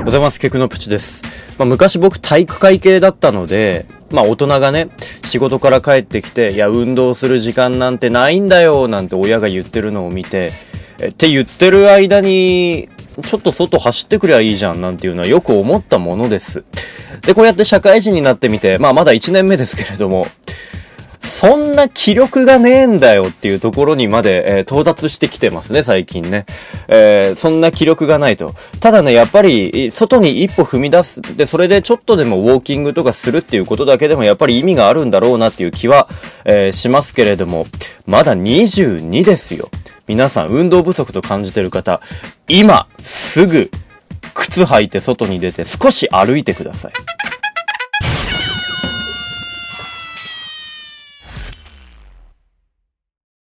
おはようございます。ケクノプチです。まあ、昔僕体育会系だったので、まあ大人がね、仕事から帰ってきて、いや、運動する時間なんてないんだよ、なんて親が言ってるのを見て、えって言ってる間に、ちょっと外走ってくりゃいいじゃん、なんていうのはよく思ったものです。で、こうやって社会人になってみて、まあまだ1年目ですけれども、そんな気力がねえんだよっていうところにまで、えー、到達してきてますね、最近ね。えー、そんな気力がないと。ただね、やっぱり、外に一歩踏み出す。で、それでちょっとでもウォーキングとかするっていうことだけでもやっぱり意味があるんだろうなっていう気は、えー、しますけれども、まだ22ですよ。皆さん、運動不足と感じてる方、今、すぐ、靴履いて外に出て少し歩いてください。